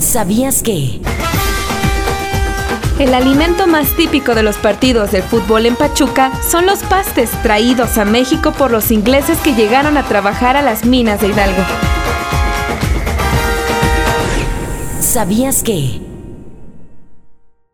¿Sabías que? El alimento más típico de los partidos de fútbol en Pachuca son los pastes traídos a México por los ingleses que llegaron a trabajar a las minas de Hidalgo. ¿Sabías que?